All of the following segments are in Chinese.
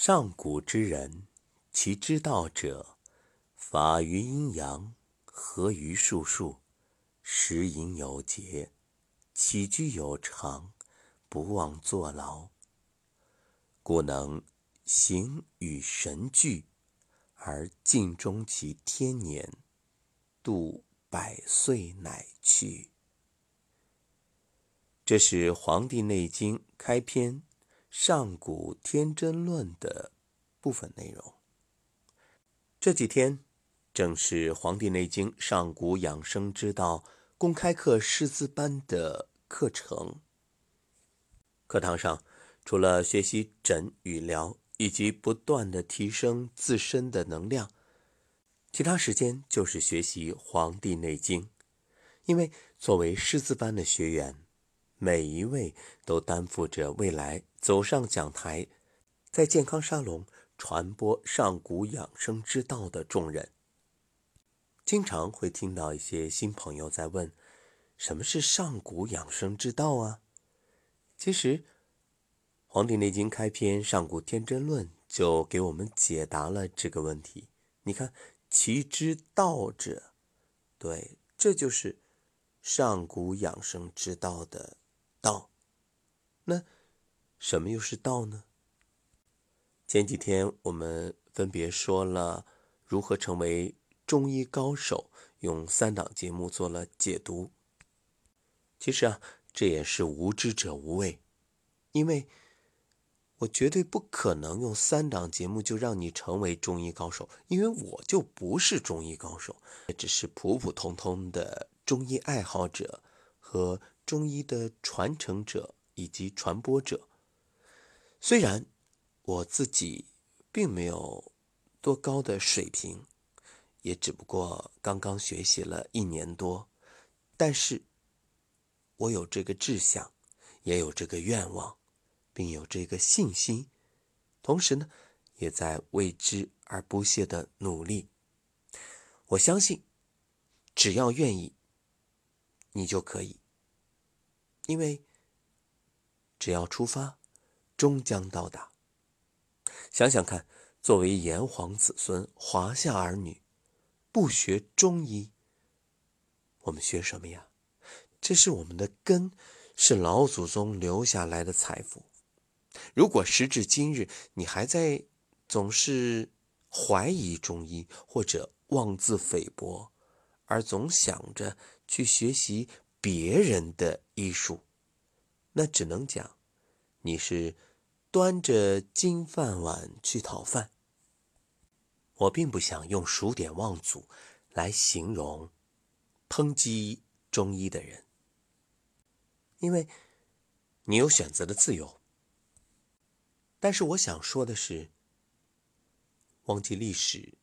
上古之人，其之道者，法于阴阳，合于术数，食饮有节，起居有常，不忘坐牢。故能形与神俱，而尽终其天年，度百岁乃去。这是《黄帝内经》开篇。上古天真论的部分内容。这几天正是《黄帝内经·上古养生之道》公开课师资班的课程。课堂上，除了学习诊与疗，以及不断的提升自身的能量，其他时间就是学习《黄帝内经》。因为作为师资班的学员，每一位都担负着未来。走上讲台，在健康沙龙传播上古养生之道的重任，经常会听到一些新朋友在问：“什么是上古养生之道啊？”其实，《黄帝内经》开篇《上古天真论》就给我们解答了这个问题。你看，其之道者，对，这就是上古养生之道的道。那。什么又是道呢？前几天我们分别说了如何成为中医高手，用三档节目做了解读。其实啊，这也是无知者无畏，因为我绝对不可能用三档节目就让你成为中医高手，因为我就不是中医高手，只是普普通通的中医爱好者和中医的传承者以及传播者。虽然我自己并没有多高的水平，也只不过刚刚学习了一年多，但是我有这个志向，也有这个愿望，并有这个信心，同时呢，也在为之而不懈的努力。我相信，只要愿意，你就可以，因为只要出发。终将到达。想想看，作为炎黄子孙、华夏儿女，不学中医，我们学什么呀？这是我们的根，是老祖宗留下来的财富。如果时至今日，你还在总是怀疑中医，或者妄自菲薄，而总想着去学习别人的医术，那只能讲你是。端着金饭碗去讨饭，我并不想用数典忘祖来形容抨击中医的人，因为你有选择的自由。但是我想说的是，忘记历史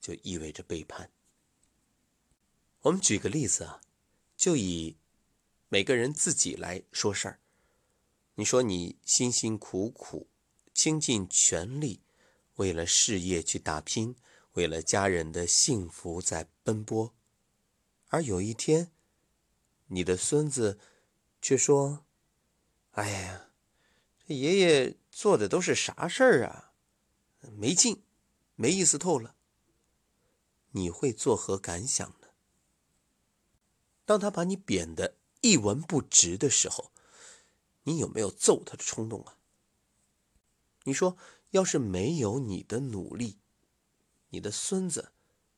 就意味着背叛。我们举个例子啊，就以每个人自己来说事儿。你说你辛辛苦苦、倾尽全力，为了事业去打拼，为了家人的幸福在奔波，而有一天，你的孙子却说：“哎呀，这爷爷做的都是啥事儿啊？没劲，没意思透了。”你会作何感想呢？当他把你贬得一文不值的时候？你有没有揍他的冲动啊？你说，要是没有你的努力，你的孙子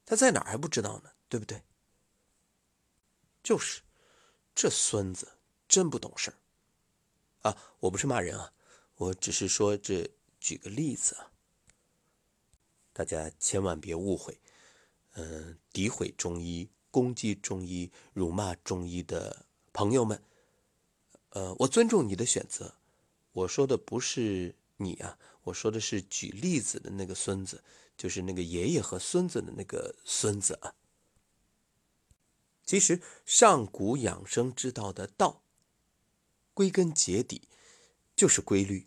他在哪儿还不知道呢？对不对？就是，这孙子真不懂事儿啊！我不是骂人啊，我只是说这举个例子啊，大家千万别误会。嗯，诋毁中医、攻击中医、辱骂中医的朋友们。呃，我尊重你的选择。我说的不是你啊，我说的是举例子的那个孙子，就是那个爷爷和孙子的那个孙子啊。其实上古养生之道的道，归根结底就是规律。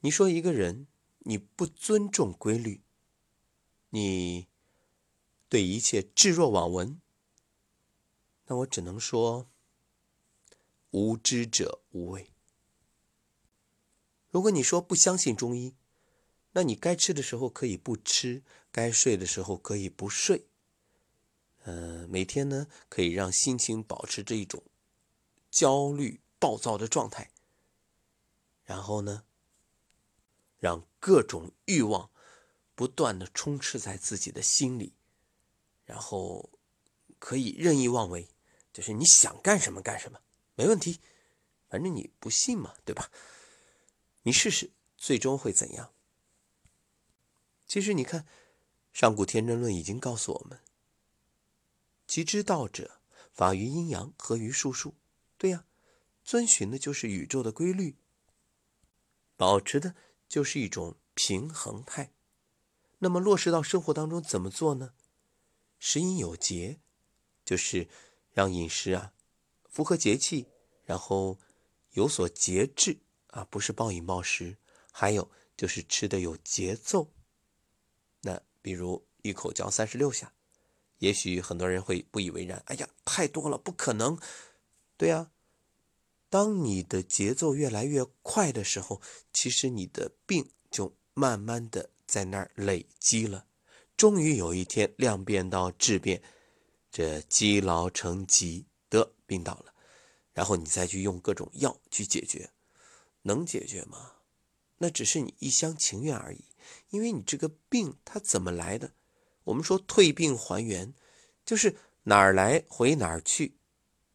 你说一个人你不尊重规律，你对一切置若罔闻，那我只能说。无知者无畏。如果你说不相信中医，那你该吃的时候可以不吃，该睡的时候可以不睡。呃，每天呢可以让心情保持着一种焦虑、暴躁的状态，然后呢，让各种欲望不断的充斥在自己的心里，然后可以任意妄为，就是你想干什么干什么，没问题，反正你不信嘛，对吧？你试试，最终会怎样？其实你看，《上古天真论》已经告诉我们：其之道者，法于阴阳，合于术数。对呀，遵循的就是宇宙的规律，保持的就是一种平衡态。那么落实到生活当中怎么做呢？食饮有节，就是让饮食啊符合节气，然后有所节制啊，不是暴饮暴食。还有就是吃的有节奏。那比如一口嚼三十六下，也许很多人会不以为然。哎呀，太多了，不可能。对呀，当你的节奏越来越快的时候，其实你的病就慢慢的在那儿累积了。终于有一天量变到质变，这积劳成疾，得病倒了。然后你再去用各种药去解决，能解决吗？那只是你一厢情愿而已。因为你这个病它怎么来的？我们说退病还原，就是哪儿来回哪儿去。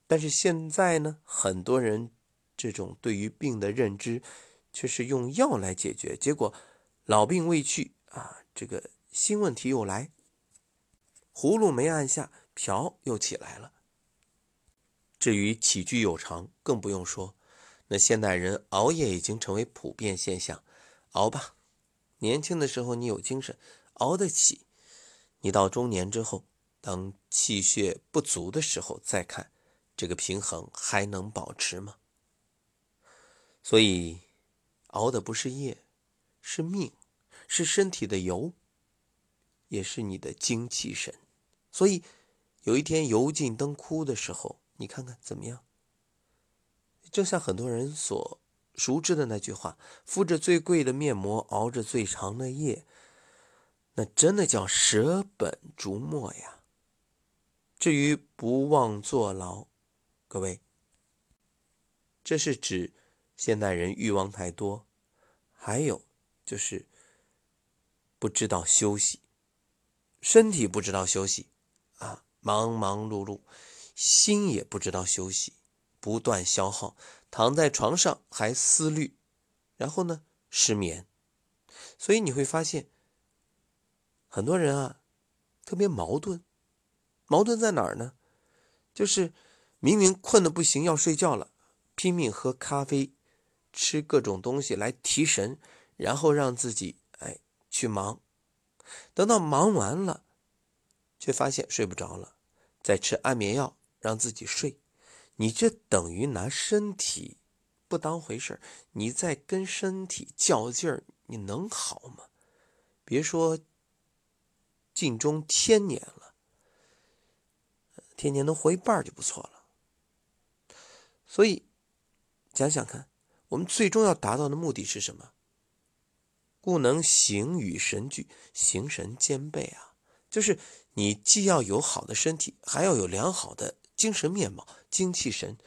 但是现在呢，很多人这种对于病的认知，却是用药来解决，结果老病未去啊，这个新问题又来，葫芦没按下，瓢又起来了。至于起居有常，更不用说。那现代人熬夜已经成为普遍现象，熬吧。年轻的时候你有精神，熬得起；你到中年之后，当气血不足的时候，再看这个平衡还能保持吗？所以，熬的不是夜，是命，是身体的油，也是你的精气神。所以，有一天油尽灯枯的时候，你看看怎么样？就像很多人所。熟知的那句话：“敷着最贵的面膜，熬着最长的夜。”那真的叫舍本逐末呀。至于不忘坐牢，各位，这是指现代人欲望太多，还有就是不知道休息，身体不知道休息啊，忙忙碌碌，心也不知道休息，不断消耗。躺在床上还思虑，然后呢失眠，所以你会发现，很多人啊特别矛盾。矛盾在哪儿呢？就是明明困得不行要睡觉了，拼命喝咖啡，吃各种东西来提神，然后让自己哎去忙，等到忙完了，却发现睡不着了，再吃安眠药让自己睡。你这等于拿身体不当回事你在跟身体较劲儿，你能好吗？别说尽忠天年了，天年能活一半就不错了。所以想想看，我们最终要达到的目的是什么？故能形与神俱，形神兼备啊！就是你既要有好的身体，还要有良好的。精神面貌、精气神，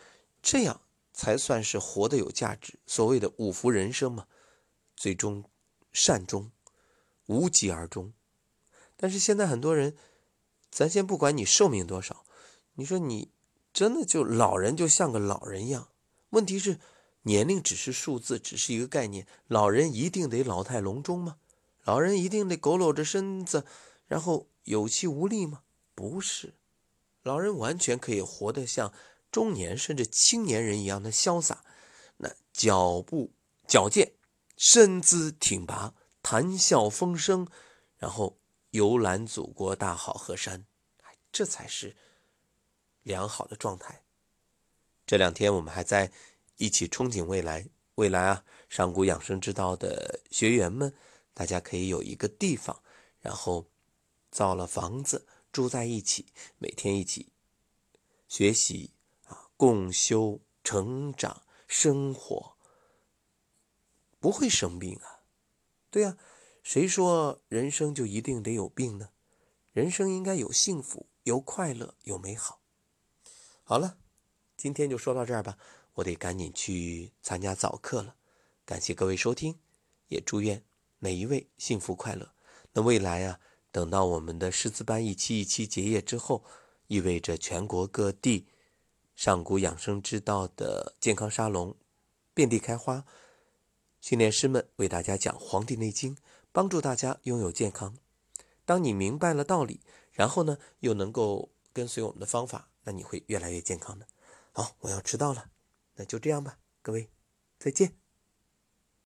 这样才算是活得有价值。所谓的五福人生嘛，最终善终，无疾而终。但是现在很多人，咱先不管你寿命多少，你说你真的就老人就像个老人一样？问题是年龄只是数字，只是一个概念。老人一定得老态龙钟吗？老人一定得佝偻着身子，然后有气无力吗？不是。老人完全可以活得像中年甚至青年人一样的潇洒，那脚步矫健，身姿挺拔，谈笑风生，然后游览祖国大好河山，这才是良好的状态。这两天我们还在一起憧憬未来，未来啊，上古养生之道的学员们，大家可以有一个地方，然后造了房子。住在一起，每天一起学习啊，共修、成长、生活，不会生病啊。对呀，谁说人生就一定得有病呢？人生应该有幸福、有快乐、有美好。好了，今天就说到这儿吧，我得赶紧去参加早课了。感谢各位收听，也祝愿每一位幸福快乐。那未来啊，等到我们的师资班一期一期结业之后，意味着全国各地上古养生之道的健康沙龙遍地开花，训练师们为大家讲《黄帝内经》。帮助大家拥有健康。当你明白了道理，然后呢，又能够跟随我们的方法，那你会越来越健康的。好，我要迟到了，那就这样吧，各位，再见。